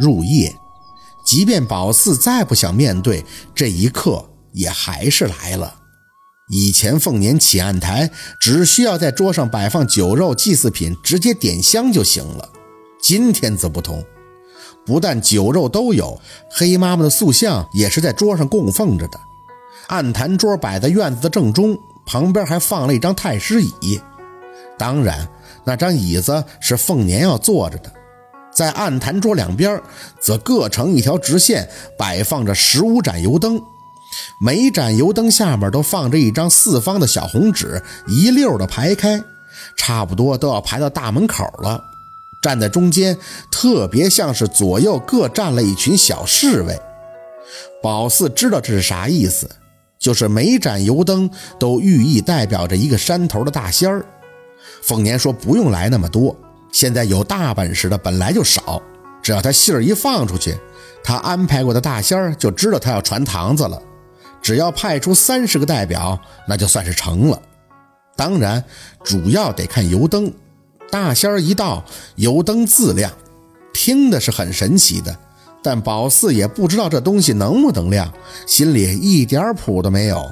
入夜。即便宝四再不想面对，这一刻也还是来了。以前凤年起案台，只需要在桌上摆放酒肉祭祀品，直接点香就行了。今天则不同，不但酒肉都有，黑妈妈的塑像也是在桌上供奉着的。案坛桌摆在院子的正中，旁边还放了一张太师椅。当然，那张椅子是凤年要坐着的。在案坛桌两边，则各成一条直线，摆放着十五盏油灯，每盏油灯下面都放着一张四方的小红纸，一溜的排开，差不多都要排到大门口了。站在中间，特别像是左右各站了一群小侍卫。宝四知道这是啥意思，就是每盏油灯都寓意代表着一个山头的大仙儿。凤年说：“不用来那么多。”现在有大本事的本来就少，只要他信儿一放出去，他安排过的大仙儿就知道他要传堂子了。只要派出三十个代表，那就算是成了。当然，主要得看油灯。大仙儿一到，油灯自亮，听的是很神奇的。但宝四也不知道这东西能不能亮，心里一点谱都没有。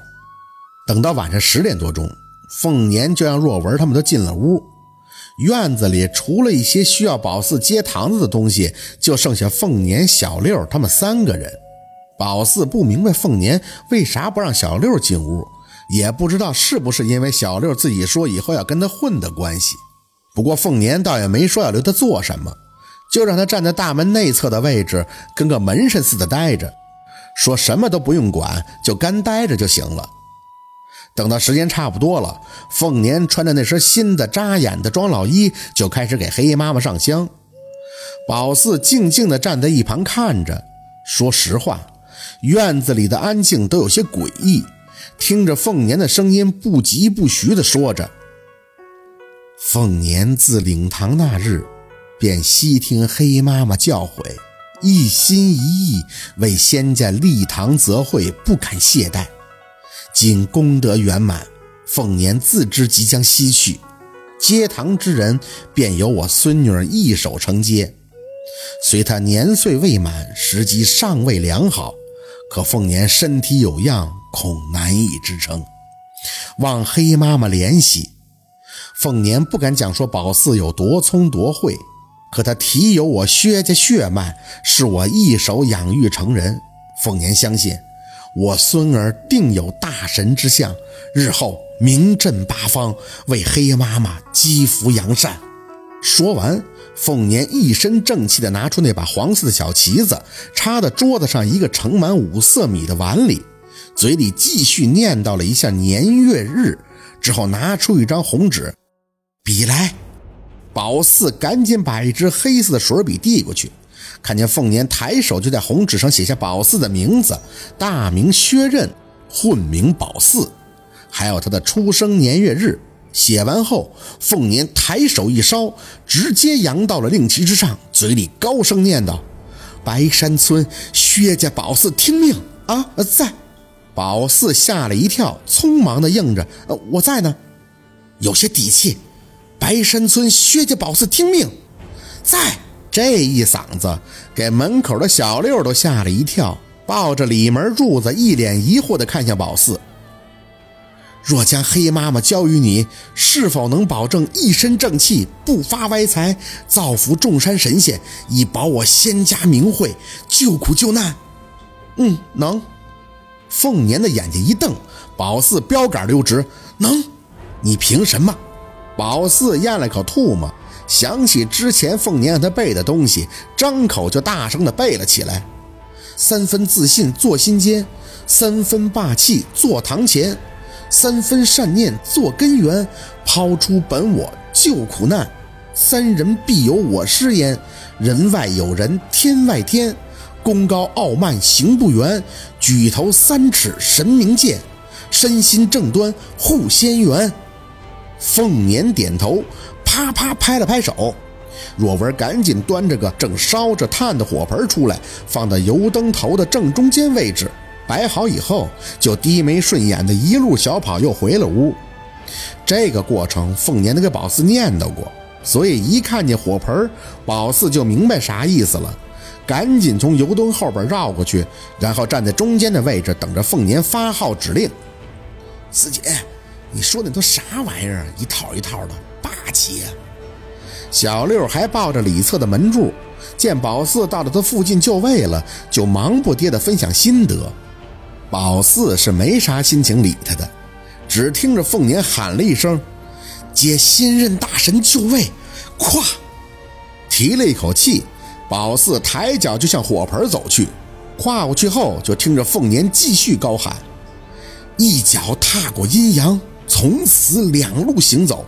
等到晚上十点多钟，凤年就让若文他们都进了屋。院子里除了一些需要宝四接堂子的东西，就剩下凤年、小六他们三个人。宝四不明白凤年为啥不让小六进屋，也不知道是不是因为小六自己说以后要跟他混的关系。不过凤年倒也没说要留他做什么，就让他站在大门内侧的位置，跟个门神似的待着，说什么都不用管，就干待着就行了。等到时间差不多了，凤年穿着那身新的扎眼的庄老衣，就开始给黑妈妈上香。宝四静静地站在一旁看着。说实话，院子里的安静都有些诡异。听着凤年的声音，不疾不徐地说着：“凤年自领堂那日，便悉听黑妈妈教诲，一心一意为仙家立堂泽会，不敢懈怠。”今功德圆满，凤年自知即将西去，接堂之人便由我孙女儿一手承接。虽她年岁未满，时机尚未良好，可凤年身体有恙，恐难以支撑，望黑妈妈怜惜。凤年不敢讲说宝四有多聪多慧，可他体有我薛家血脉，是我一手养育成人。凤年相信。我孙儿定有大神之相，日后名震八方，为黑妈妈积福扬善。说完，凤年一身正气地拿出那把黄色的小旗子，插在桌子上一个盛满五色米的碗里，嘴里继续念叨了一下年月日，之后拿出一张红纸，笔来。宝四赶紧把一支黑色的水笔递过去。看见凤年抬手就在红纸上写下宝四的名字，大名薛刃，混名宝四，还有他的出生年月日。写完后，凤年抬手一烧，直接扬到了令旗之上，嘴里高声念道：“白山村薛家宝四听命啊，在。”宝四吓了一跳，匆忙的应着：“呃，我在呢。”有些底气。白山村薛家宝四听命，在。这一嗓子给门口的小六都吓了一跳，抱着里门柱子，一脸疑惑地看向宝四。若将黑妈妈交于你，是否能保证一身正气，不发歪财，造福众山神仙，以保我仙家名讳，救苦救难？嗯，能。凤年的眼睛一瞪，宝四标杆溜直，能？你凭什么？宝四咽了口唾沫。想起之前凤年让他背的东西，张口就大声的背了起来：“三分自信坐心间，三分霸气坐堂前，三分善念做根源，抛出本我救苦难。三人必有我师焉，人外有人，天外天。功高傲慢行不圆，举头三尺神明见，身心正端护仙缘。”凤年点头。啪啪拍了拍手，若文赶紧端着个正烧着炭的火盆出来，放到油灯头的正中间位置，摆好以后，就低眉顺眼的一路小跑又回了屋。这个过程，凤年都给宝四念叨过，所以一看见火盆，宝四就明白啥意思了。赶紧从油灯后边绕过去，然后站在中间的位置等着凤年发号指令。四姐，你说那都啥玩意儿？一套一套的，霸气啊！小六还抱着李策的门柱，见宝四到了他附近就位了，就忙不迭地分享心得。宝四是没啥心情理他的，只听着凤年喊了一声：“接新任大神就位！”咵，提了一口气，宝四抬脚就向火盆走去。跨过去后，就听着凤年继续高喊：“一脚踏过阴阳，从此两路行走。”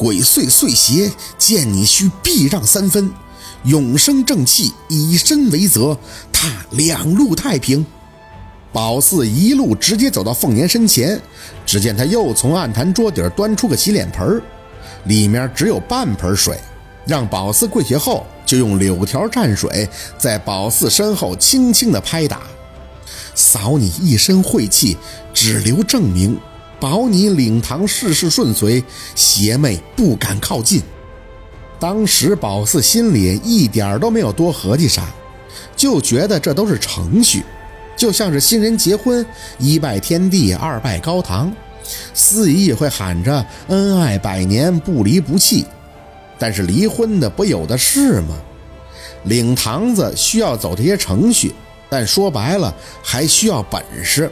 鬼祟祟邪，见你须避让三分，永生正气，以身为则，踏两路太平。宝四一路直接走到凤年身前，只见他又从案坛桌底端出个洗脸盆，里面只有半盆水，让宝四跪下后，就用柳条蘸水在宝四身后轻轻的拍打，扫你一身晦气，只留证明。保你领堂事事顺遂，邪魅不敢靠近。当时宝四心里一点都没有多合计啥，就觉得这都是程序，就像是新人结婚，一拜天地，二拜高堂，司仪也会喊着恩爱百年，不离不弃。但是离婚的不有的是吗？领堂子需要走这些程序，但说白了还需要本事。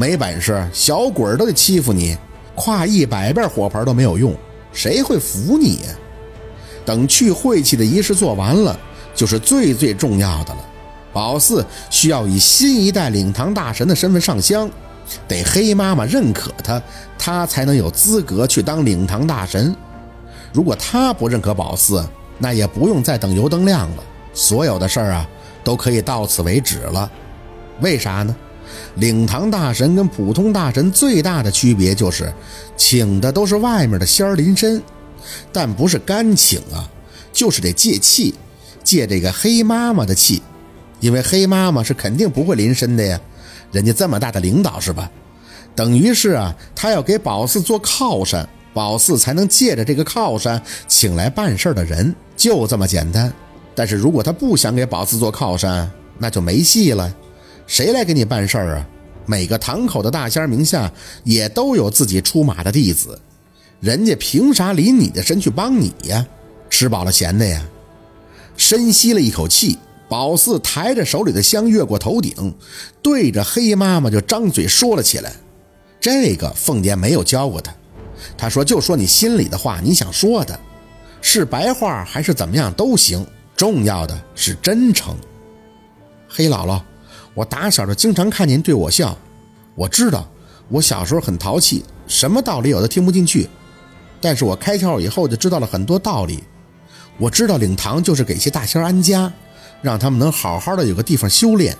没本事，小鬼都得欺负你，跨一百遍火盆都没有用，谁会服你呀？等去晦气的仪式做完了，就是最最重要的了。宝四需要以新一代领堂大神的身份上香，得黑妈妈认可他，他才能有资格去当领堂大神。如果他不认可宝四，那也不用再等油灯亮了，所有的事儿啊都可以到此为止了。为啥呢？领堂大神跟普通大神最大的区别就是，请的都是外面的仙儿临身，但不是干请啊，就是得借气，借这个黑妈妈的气，因为黑妈妈是肯定不会临身的呀，人家这么大的领导是吧？等于是啊，他要给宝四做靠山，宝四才能借着这个靠山请来办事的人，就这么简单。但是如果他不想给宝四做靠山，那就没戏了。谁来给你办事儿啊？每个堂口的大仙名下也都有自己出马的弟子，人家凭啥离你的身去帮你呀？吃饱了闲的呀？深吸了一口气，宝四抬着手里的香越过头顶，对着黑妈妈就张嘴说了起来。这个凤年没有教过他，他说就说你心里的话，你想说的，是白话还是怎么样都行，重要的是真诚。黑姥姥。我打小就经常看您对我笑，我知道我小时候很淘气，什么道理有的听不进去，但是我开窍以后就知道了很多道理。我知道领堂就是给些大仙安家，让他们能好好的有个地方修炼。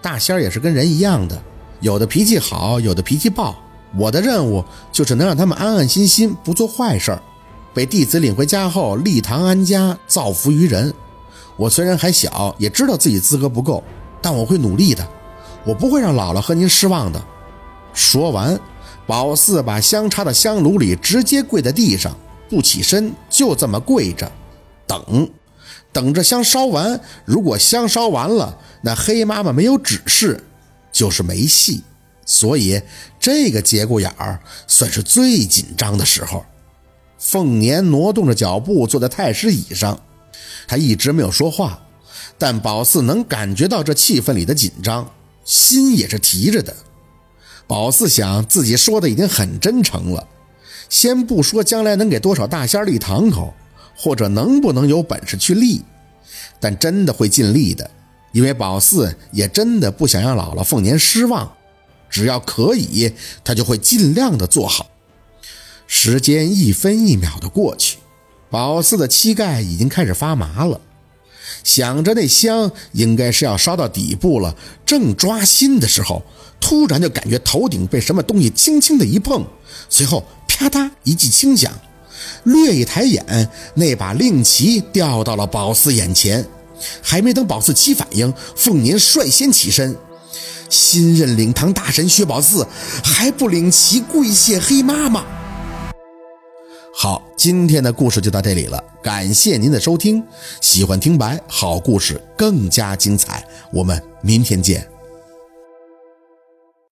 大仙也是跟人一样的，有的脾气好，有的脾气暴。我的任务就是能让他们安安心心，不做坏事儿，被弟子领回家后立堂安家，造福于人。我虽然还小，也知道自己资格不够。但我会努力的，我不会让姥姥和您失望的。说完，宝四把香插到香炉里，直接跪在地上，不起身，就这么跪着，等，等着香烧完。如果香烧完了，那黑妈妈没有指示，就是没戏。所以这个节骨眼儿算是最紧张的时候。凤年挪动着脚步坐在太师椅上，他一直没有说话。但宝四能感觉到这气氛里的紧张，心也是提着的。宝四想自己说的已经很真诚了，先不说将来能给多少大仙立堂口，或者能不能有本事去立，但真的会尽力的，因为宝四也真的不想让姥姥凤年失望。只要可以，他就会尽量的做好。时间一分一秒的过去，宝四的膝盖已经开始发麻了。想着那香应该是要烧到底部了，正抓心的时候，突然就感觉头顶被什么东西轻轻的一碰，随后啪嗒一记轻响，略一抬眼，那把令旗掉到了宝四眼前。还没等宝四起反应，凤年率先起身：“新任领堂大神薛宝四，还不领旗跪谢黑妈妈？”好，今天的故事就到这里了，感谢您的收听。喜欢听白好故事更加精彩，我们明天见。